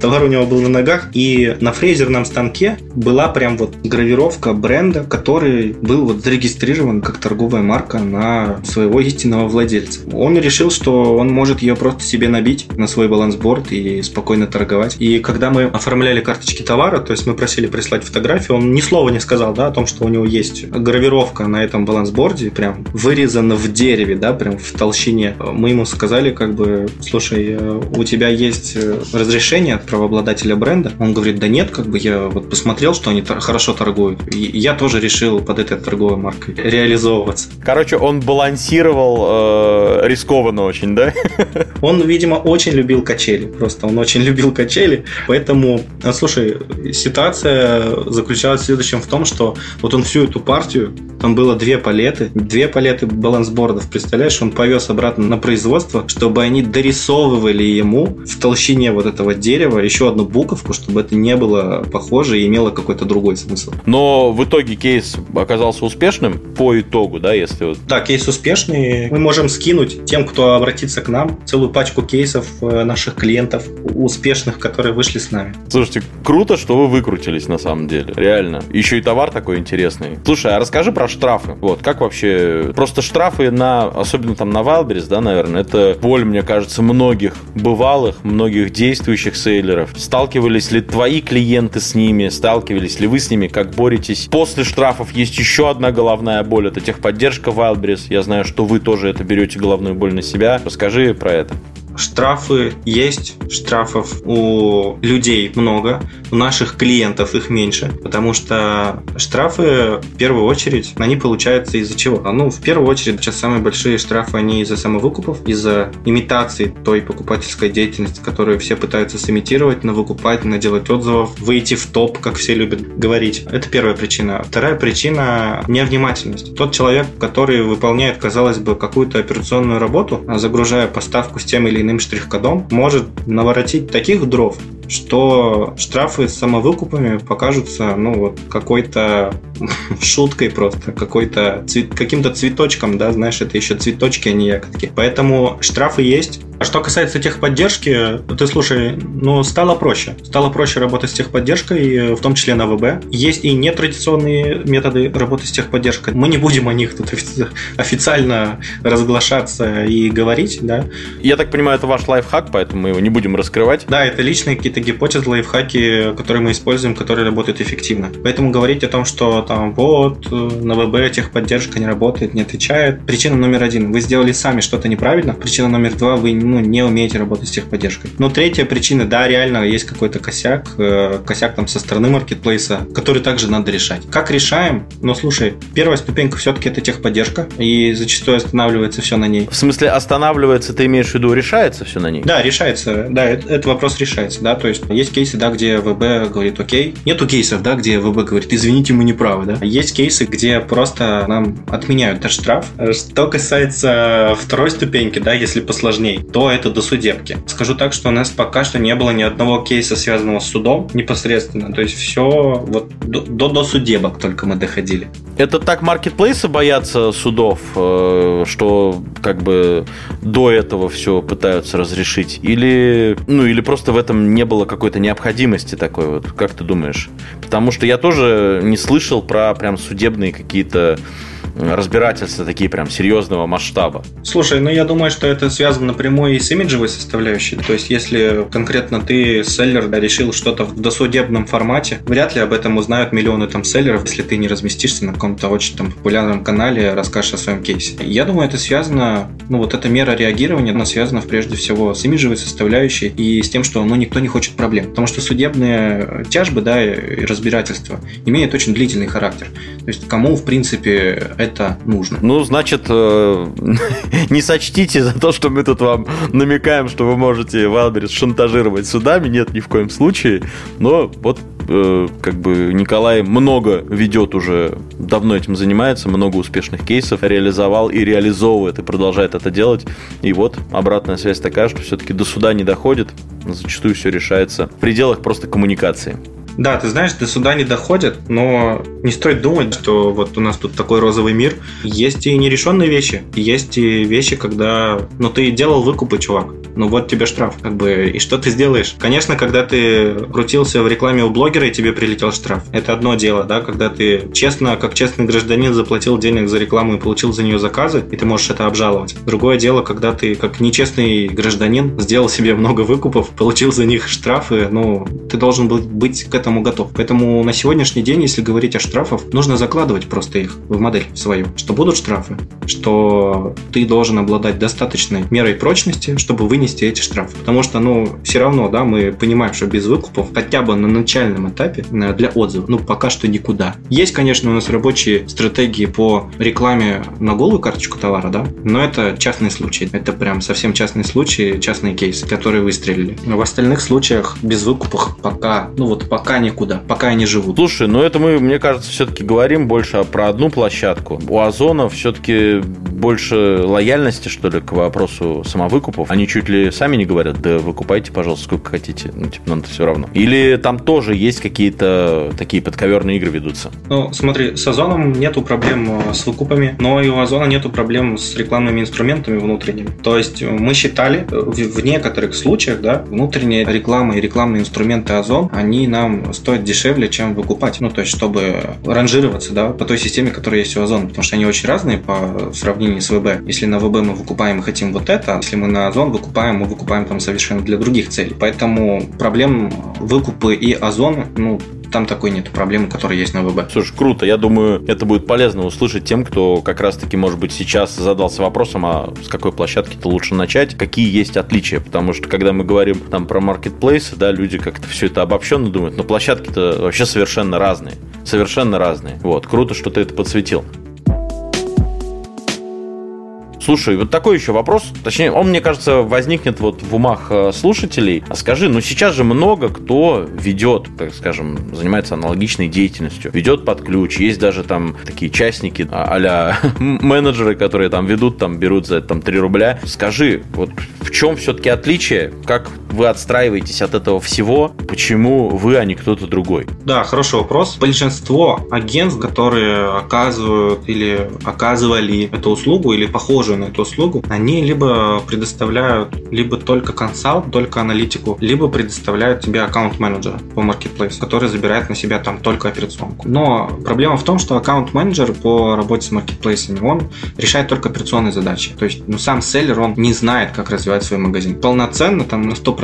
Товар у него был на ногах, и на фрезерном станке была прям вот гравировка бренда, который был вот зарегистрирован как торговая марка на своего истинного владельца. Он решил, что он может ее просто себе набить на свой балансборд и спокойно торговать. И когда мы оформляли карточки товара, то есть мы просили прислать фотографию, он ни слова не сказал, да, о том, что у него есть гравировка на этом балансборде, прям вырезана в дереве, да, прям в толщине. Мы ему сказали, как бы, слушай, э, у тебя есть э, разрешение от правообладателя бренда? Он говорит, да нет, как бы я вот посмотрел, что они хорошо торгуют. И я тоже решил под этой торговой маркой реализовываться. Короче, он балансировал э, рискованно очень, да? Он, видимо, очень любил качели. Просто он очень любил качели. Поэтому, э, слушай, ситуация заключалась в следующем в том, что вот он всю эту партию, там было две палеты, две палеты балансбордов, представляешь, он повез обратно на производство, чтобы они дорисовывали ему в толщине вот этого дерева еще одну буковку, чтобы это не было похоже и имело какой-то другой смысл. Но в итоге кейс оказался успешным по итогу, да, если вот... Да, кейс успешный. Мы можем скинуть тем, кто обратится к нам, целую пачку кейсов э, наших клиентов успешных, которые вышли с нами. Слушайте, круто, что вы выкрутились на самом деле. Реально. Еще и товар такой интересный. Слушай, а расскажи про штрафы. Вот, как вообще... Просто штрафы на... Особенно там на Wildberries, да, наверное, это боль, мне кажется, многих бывалых, многих действующих сейлеров. Сталкивались ли твои клиенты с ними? Сталкивались ли вы с ними? Как боретесь? После штрафов есть еще одна головная боль. Это техподдержка Wildberries. Я знаю, что вы тоже это берете головную боль на себя. Расскажи про это. Штрафы есть, штрафов у людей много, у наших клиентов их меньше, потому что штрафы в первую очередь, они получаются из-за чего? Ну, в первую очередь, сейчас самые большие штрафы, они из-за самовыкупов, из-за имитации той покупательской деятельности, которую все пытаются сымитировать, навыкупать, наделать отзывов, выйти в топ, как все любят говорить. Это первая причина. Вторая причина – невнимательность. Тот человек, который выполняет, казалось бы, какую-то операционную работу, загружая поставку с тем или иным иным штрих-кодом может наворотить таких дров, что штрафы с самовыкупами покажутся, ну, вот, какой-то шуткой просто, какой-то цвет, каким-то цветочком, да, знаешь, это еще цветочки, а не ягодки. Поэтому штрафы есть. А что касается техподдержки, ты слушай, ну, стало проще. Стало проще работать с техподдержкой, в том числе на ВБ. Есть и нетрадиционные методы работы с техподдержкой. Мы не будем о них тут официально разглашаться и говорить, да. Я так понимаю, это ваш лайфхак, поэтому мы его не будем раскрывать. Да, это личные какие-то гипотезы, лайфхаки, которые мы используем, которые работают эффективно. Поэтому говорить о том, что там вот э, на ВБ техподдержка не работает, не отвечает. Причина номер один. Вы сделали сами что-то неправильно. Причина номер два. Вы ну, не умеете работать с техподдержкой. Но третья причина, да, реально есть какой-то косяк, э, косяк там со стороны маркетплейса, который также надо решать. Как решаем? Ну, слушай, первая ступенька все-таки это техподдержка, и зачастую останавливается все на ней. В смысле останавливается, ты имеешь в виду, решается все на ней? Да, решается, да, этот вопрос решается, да, то есть есть кейсы, да, где ВБ говорит окей, нету кейсов, да, где ВБ говорит, извините, мы не правы, да, есть кейсы, где просто нам отменяют этот штраф. Что касается второй ступеньки, да, если посложнее, то это до судебки. Скажу так, что у нас пока что не было ни одного кейса, связанного с судом непосредственно. То есть все вот до, до, до судебок только мы доходили. Это так маркетплейсы боятся судов, э, что как бы до этого все пытаются разрешить? Или, ну, или просто в этом не было какой-то необходимости такой вот? Как ты думаешь? Потому что я тоже не слышал про прям судебные какие-то разбирательства такие прям серьезного масштаба. Слушай, ну я думаю, что это связано напрямую и с имиджевой составляющей. То есть, если конкретно ты, селлер, да, решил что-то в досудебном формате, вряд ли об этом узнают миллионы там селлеров, если ты не разместишься на каком-то очень там популярном канале, расскажешь о своем кейсе. Я думаю, это связано, ну вот эта мера реагирования, она связана прежде всего с имиджевой составляющей и с тем, что ну никто не хочет проблем. Потому что судебные тяжбы, да, и разбирательства имеют очень длительный характер. То есть, кому, в принципе, это нужно. Ну, значит, э, не сочтите за то, что мы тут вам намекаем, что вы можете Wildberries шантажировать судами. Нет, ни в коем случае. Но вот э, как бы Николай много ведет уже, давно этим занимается, много успешных кейсов реализовал и реализовывает, и продолжает это делать. И вот обратная связь такая, что все-таки до суда не доходит, зачастую все решается в пределах просто коммуникации. Да, ты знаешь, до суда не доходят, но не стоит думать, что вот у нас тут такой розовый мир. Есть и нерешенные вещи, есть и вещи, когда... Ну, ты делал выкупы, чувак ну вот тебе штраф, как бы, и что ты сделаешь? Конечно, когда ты крутился в рекламе у блогера, и тебе прилетел штраф. Это одно дело, да, когда ты честно, как честный гражданин, заплатил денег за рекламу и получил за нее заказы, и ты можешь это обжаловать. Другое дело, когда ты, как нечестный гражданин, сделал себе много выкупов, получил за них штрафы, ну, ты должен был быть к этому готов. Поэтому на сегодняшний день, если говорить о штрафах, нужно закладывать просто их в модель свою, что будут штрафы, что ты должен обладать достаточной мерой прочности, чтобы вы вынести эти штрафы. Потому что, ну, все равно, да, мы понимаем, что без выкупов хотя бы на начальном этапе э, для отзыва, ну, пока что никуда. Есть, конечно, у нас рабочие стратегии по рекламе на голую карточку товара, да, но это частные случаи. Это прям совсем частные случаи, частные кейсы, которые выстрелили. Но в остальных случаях без выкупов пока, ну вот пока никуда, пока они живут. Слушай, ну это мы, мне кажется, все-таки говорим больше про одну площадку. У Озона все-таки больше лояльности, что ли, к вопросу самовыкупов. Они чуть ли сами не говорят, да выкупайте, пожалуйста, сколько хотите. Ну, типа, нам-то все равно. Или там тоже есть какие-то такие подковерные игры ведутся? Ну, смотри, с Озоном нету проблем э, с выкупами, но и у Озона нету проблем с рекламными инструментами внутренними. То есть э, мы считали, э, в некоторых случаях, да, внутренняя реклама и рекламные инструменты Озон, они нам стоят дешевле, чем выкупать. Ну, то есть, чтобы ранжироваться, да, по той системе, которая есть у Озона, потому что они очень разные по сравнению с ВБ. Если на ВБ мы выкупаем и хотим вот это, если мы на Озон выкупаем, мы выкупаем там совершенно для других целей. Поэтому проблем выкупы и озон, ну, там такой нет проблемы, которая есть на ВБ. Слушай, круто. Я думаю, это будет полезно услышать тем, кто как раз-таки, может быть, сейчас задался вопросом, а с какой площадки-то лучше начать, какие есть отличия. Потому что, когда мы говорим там про маркетплейсы, да, люди как-то все это обобщенно думают, но площадки-то вообще совершенно разные. Совершенно разные. Вот, круто, что ты это подсветил. Слушай, вот такой еще вопрос, точнее, он, мне кажется, возникнет вот в умах э, слушателей. А скажи, ну сейчас же много кто ведет, так скажем, занимается аналогичной деятельностью, ведет под ключ, есть даже там такие частники а менеджеры, которые там ведут, там берут за это там 3 рубля. Скажи, вот в чем все-таки отличие, как вы отстраиваетесь от этого всего, почему вы, а не кто-то другой? Да, хороший вопрос. Большинство агентств, которые оказывают или оказывали эту услугу или похожую на эту услугу, они либо предоставляют либо только консалт, только аналитику, либо предоставляют тебе аккаунт-менеджера по маркетплейсу, который забирает на себя там только операционку. Но проблема в том, что аккаунт-менеджер по работе с маркетплейсами, он решает только операционные задачи. То есть ну, сам селлер, он не знает, как развивать свой магазин. Полноценно, там на 100%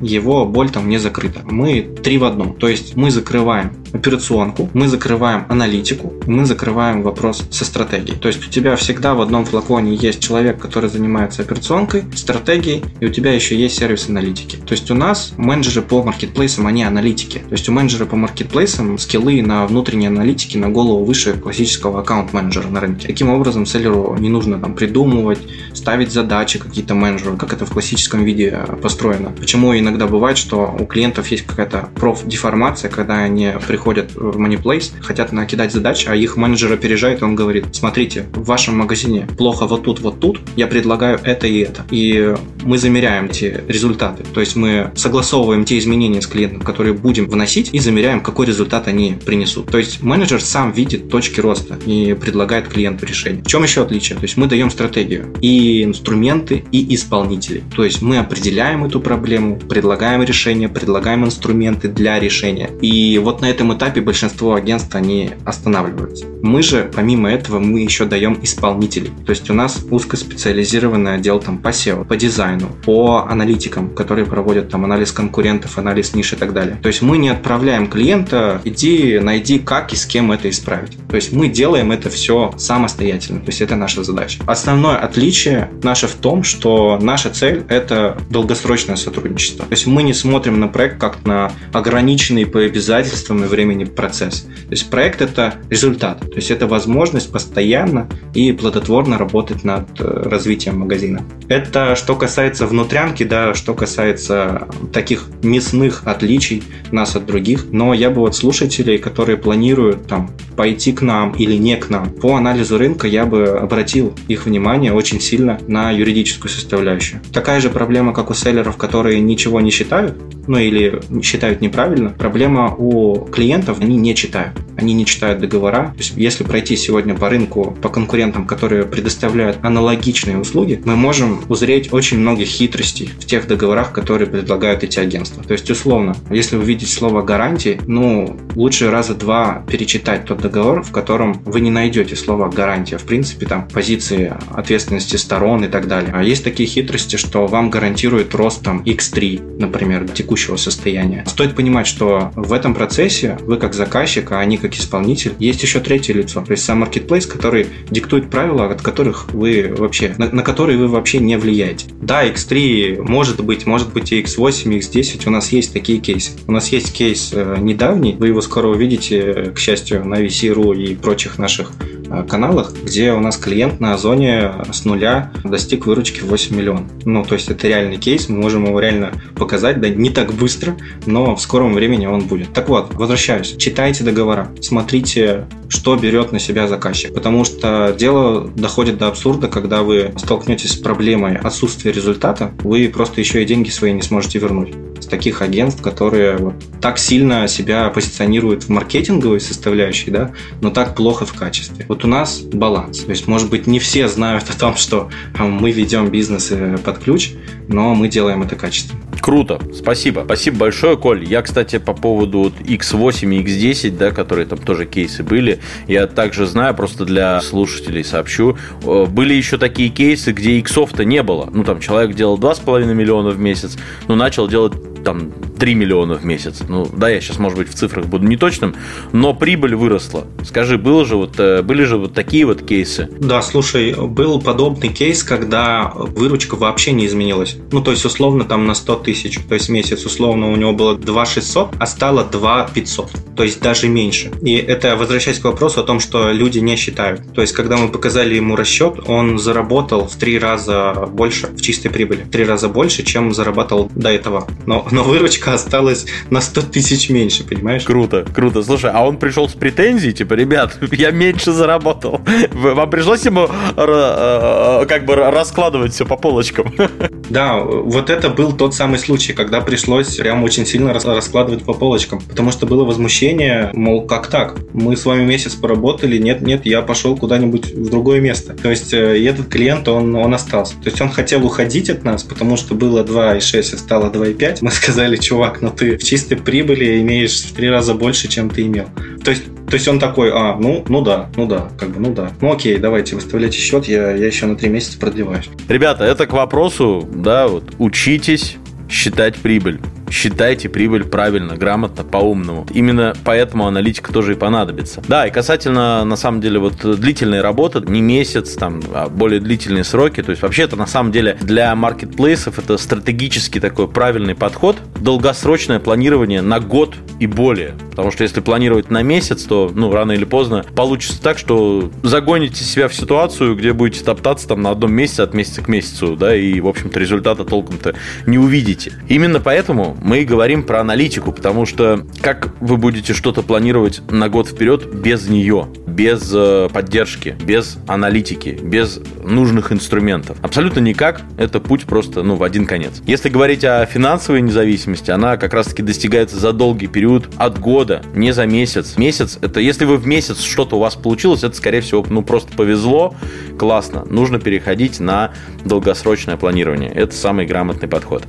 его боль там не закрыта. Мы три в одном. То есть мы закрываем операционку, мы закрываем аналитику, мы закрываем вопрос со стратегией. То есть у тебя всегда в одном флаконе есть человек, который занимается операционкой, стратегией, и у тебя еще есть сервис аналитики. То есть у нас менеджеры по маркетплейсам, они аналитики. То есть у менеджера по маркетплейсам скиллы на внутренней аналитике на голову выше классического аккаунт-менеджера на рынке. Таким образом, селлеру не нужно там придумывать, ставить задачи какие-то менеджеру, как это в классическом виде построено. Почему иногда бывает, что у клиентов есть какая-то профдеформация, когда они приходят в Moneyplace, хотят накидать задачи, а их менеджер опережает, и он говорит, смотрите, в вашем магазине плохо вот тут, вот тут, я предлагаю это и это. И мы замеряем те результаты. То есть мы согласовываем те изменения с клиентом, которые будем вносить, и замеряем, какой результат они принесут. То есть менеджер сам видит точки роста и предлагает клиенту решение. В чем еще отличие? То есть мы даем стратегию и инструменты, и исполнителей. То есть мы определяем эту проблему, предлагаем решение, предлагаем инструменты для решения. И вот на этом этапе большинство агентств, они останавливаются. Мы же, помимо этого, мы еще даем исполнителей. То есть у нас узкоспециализированный отдел там по SEO, по дизайну, по аналитикам, которые проводят там анализ конкурентов, анализ ниш и так далее. То есть мы не отправляем клиента, иди, найди, как и с кем это исправить. То есть мы делаем это все самостоятельно. То есть это наша задача. Основное отличие наше в том, что наша цель – это долгосрочное сотрудничество. То есть мы не смотрим на проект как на ограниченный по обязательствам и времени процесс. То есть проект – это результат. То есть это возможность постоянно и плодотворно работать над э, развитием магазина. Это что касается внутрянки, да, что касается таких мясных отличий нас от других. Но я бы вот слушателей, которые планируют там пойти к нам или не к нам, по анализу рынка я бы обратил их внимание очень сильно на юридическую составляющую. Такая же проблема, как у селлеров, которые ничего не считают, ну или считают неправильно. Проблема у клиентов, они не читают. Они не читают договора. То есть, если пройти сегодня по рынку, по конкурентам, которые предоставляют аналогичные услуги, мы можем узреть очень много хитростей в тех договорах, которые предлагают эти агентства. То есть, условно, если увидеть слово гарантии, ну, лучше раза два перечитать тот договор, в котором вы не найдете слова гарантия. В принципе, там позиции ответственности сторон и так далее. А есть такие хитрости, что вам гарантирует рост там X3, например, текущего состояния. Стоит понимать, что в этом процессе вы как заказчик, а они как исполнитель, есть еще третье лицо, то есть сам marketplace, который диктует правила, от которых вы вообще, на, на которые вы вообще не влияете. Да, X3 может быть, может быть и X8, и X10, у нас есть такие кейсы. У нас есть кейс э, недавний, вы его скоро увидите, к счастью, на VC.ru и прочих наших Э, каналах, где у нас клиент на Озоне с нуля достиг выручки 8 миллионов. Ну, то есть это реальный кейс, мы можем его реально показать, да, не так быстро, но в скором времени он будет. Так вот, возвращаюсь. Читайте договора, смотрите, что берет на себя заказчик, потому что дело доходит до абсурда, когда вы столкнетесь с проблемой отсутствия результата, вы просто еще и деньги свои не сможете вернуть с таких агентств, которые вот так сильно себя позиционируют в маркетинговой составляющей, да, но так плохо в качестве. Вот у нас баланс. То есть, может быть, не все знают о том, что а, мы ведем бизнес э, под ключ, но мы делаем это качественно. Круто, спасибо. Спасибо большое, Коль. Я, кстати, по поводу X8 и X10, да, которые там тоже кейсы были, я также знаю, просто для слушателей сообщу, были еще такие кейсы, где иксов-то не было. Ну, там человек делал 2,5 миллиона в месяц, но начал делать там 3 миллиона в месяц. Ну, да, я сейчас, может быть, в цифрах буду неточным, но прибыль выросла. Скажи, было же вот, э, были же вот такие вот кейсы? Да, слушай, был подобный кейс, когда выручка вообще не изменилась. Ну, то есть, условно, там на 100 тысяч, то есть месяц, условно, у него было 2 600, а стало 2 500, то есть даже меньше. И это, возвращаясь к вопросу о том, что люди не считают. То есть, когда мы показали ему расчет, он заработал в 3 раза больше в чистой прибыли, в 3 раза больше, чем зарабатывал до этого. Но но выручка осталась на 100 тысяч меньше, понимаешь? Круто, круто. Слушай, а он пришел с претензией, типа, ребят, я меньше заработал. Вам пришлось ему э, как бы раскладывать все по полочкам? Да, вот это был тот самый случай, когда пришлось прям очень сильно раскладывать по полочкам, потому что было возмущение, мол, как так? Мы с вами месяц поработали, нет, нет, я пошел куда-нибудь в другое место. То есть э, этот клиент, он, он остался. То есть он хотел уходить от нас, потому что было 2,6, а стало 2,5. Мы сказали, чувак, ну ты в чистой прибыли имеешь в три раза больше, чем ты имел. То есть то есть он такой, а, ну, ну да, ну да, как бы, ну да. Ну окей, давайте, выставляйте счет, я, я еще на три месяца продлеваюсь. Ребята, это к вопросу, да, вот, учитесь считать прибыль считайте прибыль правильно, грамотно, по-умному. Именно поэтому аналитика тоже и понадобится. Да, и касательно, на самом деле, вот длительной работы, не месяц, там, а более длительные сроки, то есть вообще это на самом деле для маркетплейсов это стратегически такой правильный подход, долгосрочное планирование на год и более. Потому что если планировать на месяц, то, ну, рано или поздно получится так, что загоните себя в ситуацию, где будете топтаться там на одном месяце от месяца к месяцу, да, и, в общем-то, результата толком-то не увидите. Именно поэтому мы и говорим про аналитику, потому что как вы будете что-то планировать на год вперед без нее, без э, поддержки, без аналитики, без нужных инструментов? Абсолютно никак. Это путь просто ну, в один конец. Если говорить о финансовой независимости, она как раз-таки достигается за долгий период от года, не за месяц. Месяц – это если вы в месяц что-то у вас получилось, это, скорее всего, ну просто повезло, классно. Нужно переходить на долгосрочное планирование. Это самый грамотный подход.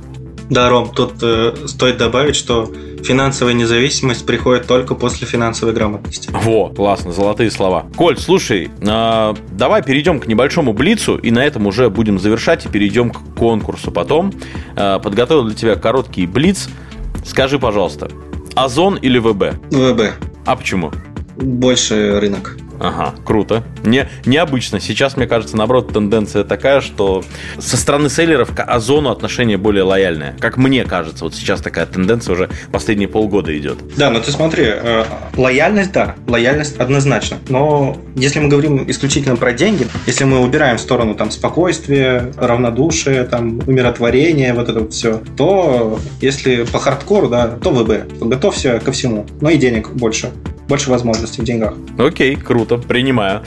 Да, Ром, тут э, стоит добавить, что финансовая независимость приходит только после финансовой грамотности. Во, классно, золотые слова. Коль, слушай, э, давай перейдем к небольшому блицу, и на этом уже будем завершать, и перейдем к конкурсу потом. Э, подготовил для тебя короткий блиц. Скажи, пожалуйста, Озон или ВБ? ВБ. А почему? Больше рынок. Ага, круто. Не, необычно. Сейчас, мне кажется, наоборот, тенденция такая, что со стороны селлеров к Озону отношение более лояльное. Как мне кажется, вот сейчас такая тенденция уже последние полгода идет. Да, но ты смотри, э, лояльность, да, лояльность однозначно. Но если мы говорим исключительно про деньги, если мы убираем в сторону там спокойствия, равнодушие, там, умиротворение, вот это вот все, то если по хардкору, да, то ВБ. Готовься ко всему. Но и денег больше больше возможностей в деньгах. Окей, круто, принимаю.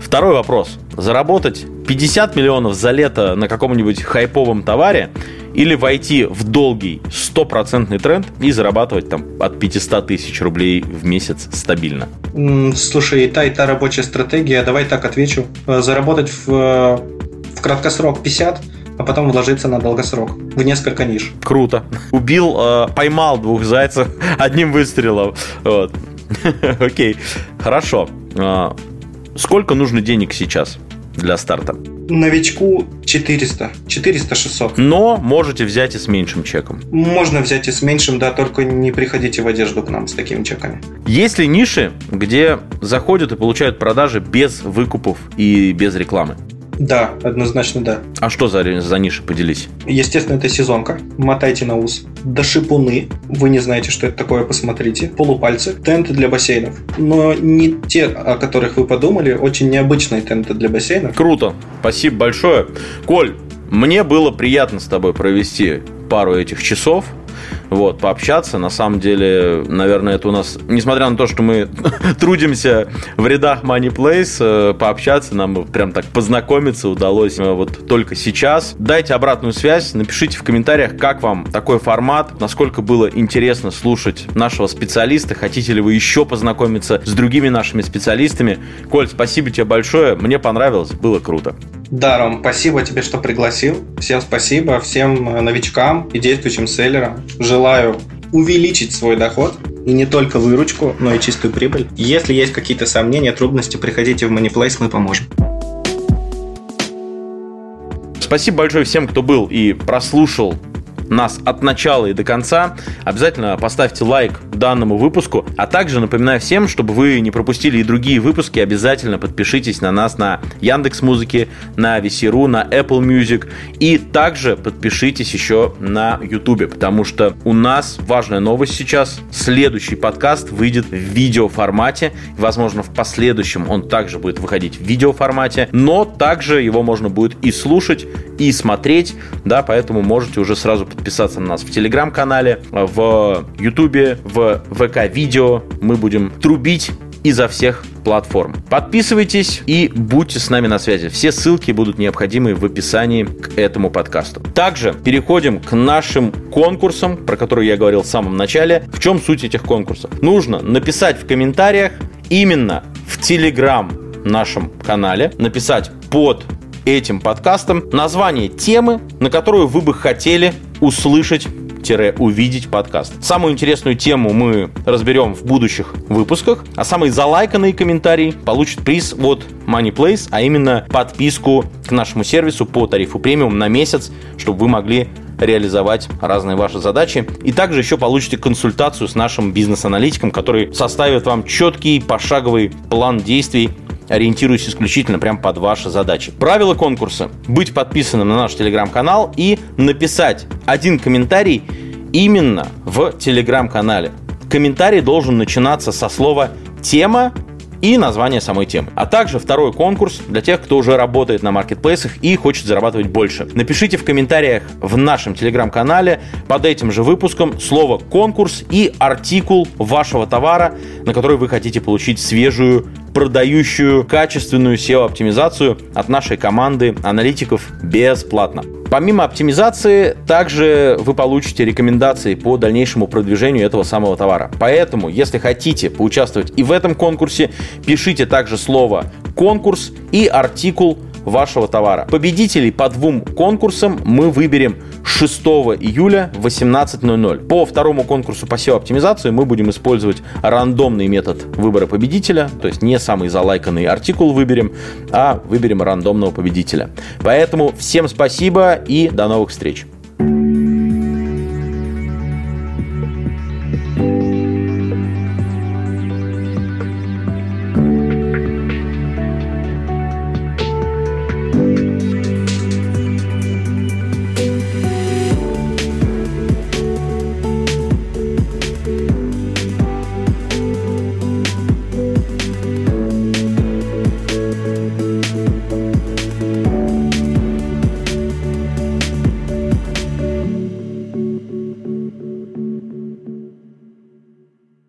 Второй вопрос. Заработать 50 миллионов за лето на каком-нибудь хайповом товаре или войти в долгий стопроцентный тренд и зарабатывать там от 500 тысяч рублей в месяц стабильно? Слушай, и та, и та рабочая стратегия. Давай так отвечу. Э, заработать в, э, в краткосрок 50, а потом вложиться на долгосрок в несколько ниш. Круто. Убил, э, поймал двух зайцев одним выстрелом. Вот. Окей, хорошо. А, сколько нужно денег сейчас для старта? Новичку 400, 400-600. Но можете взять и с меньшим чеком. Можно взять и с меньшим, да, только не приходите в одежду к нам с такими чеками. Есть ли ниши, где заходят и получают продажи без выкупов и без рекламы? Да, однозначно да. А что за, за ниши, поделись? Естественно, это сезонка. Мотайте на ус. До шипуны. Вы не знаете, что это такое, посмотрите. Полупальцы. Тенты для бассейнов. Но не те, о которых вы подумали. Очень необычные тенты для бассейнов. Круто. Спасибо большое. Коль, мне было приятно с тобой провести пару этих часов вот, пообщаться. На самом деле, наверное, это у нас, несмотря на то, что мы трудимся в рядах Money Place, э, пообщаться нам прям так познакомиться удалось э, вот только сейчас. Дайте обратную связь, напишите в комментариях, как вам такой формат, насколько было интересно слушать нашего специалиста, хотите ли вы еще познакомиться с другими нашими специалистами. Коль, спасибо тебе большое, мне понравилось, было круто. Да, Ром, спасибо тебе, что пригласил. Всем спасибо, всем э, новичкам и действующим селлерам. Желаю увеличить свой доход и не только выручку, но и чистую прибыль. Если есть какие-то сомнения, трудности, приходите в Moneyplace, мы поможем. Спасибо большое всем, кто был и прослушал нас от начала и до конца, обязательно поставьте лайк данному выпуску, а также напоминаю всем, чтобы вы не пропустили и другие выпуски, обязательно подпишитесь на нас на Яндекс Музыки, на VC.ru, на Apple Music. И также подпишитесь еще на YouTube, потому что у нас важная новость сейчас. Следующий подкаст выйдет в видеоформате, возможно, в последующем он также будет выходить в видеоформате, но также его можно будет и слушать, и смотреть, да, поэтому можете уже сразу подписаться на нас в Телеграм-канале, в Ютубе, в ВК-видео. Мы будем трубить изо всех платформ. Подписывайтесь и будьте с нами на связи. Все ссылки будут необходимы в описании к этому подкасту. Также переходим к нашим конкурсам, про которые я говорил в самом начале. В чем суть этих конкурсов? Нужно написать в комментариях именно в Телеграм нашем канале, написать под этим подкастом название темы, на которую вы бы хотели услышать увидеть подкаст. Самую интересную тему мы разберем в будущих выпусках, а самый залайканный комментарий получит приз от MoneyPlace, а именно подписку к нашему сервису по тарифу премиум на месяц, чтобы вы могли реализовать разные ваши задачи. И также еще получите консультацию с нашим бизнес-аналитиком, который составит вам четкий пошаговый план действий ориентируюсь исключительно прям под ваши задачи. Правила конкурса. Быть подписанным на наш телеграм-канал и написать один комментарий именно в телеграм-канале. Комментарий должен начинаться со слова «тема» и название самой темы. А также второй конкурс для тех, кто уже работает на маркетплейсах и хочет зарабатывать больше. Напишите в комментариях в нашем телеграм-канале под этим же выпуском слово «конкурс» и артикул вашего товара, на который вы хотите получить свежую продающую качественную SEO-оптимизацию от нашей команды аналитиков бесплатно. Помимо оптимизации, также вы получите рекомендации по дальнейшему продвижению этого самого товара. Поэтому, если хотите поучаствовать и в этом конкурсе, пишите также слово «конкурс» и артикул вашего товара. Победителей по двум конкурсам мы выберем 6 июля в 18.00. По второму конкурсу по SEO-оптимизации мы будем использовать рандомный метод выбора победителя, то есть не самый залайканный артикул выберем, а выберем рандомного победителя. Поэтому всем спасибо и до новых встреч!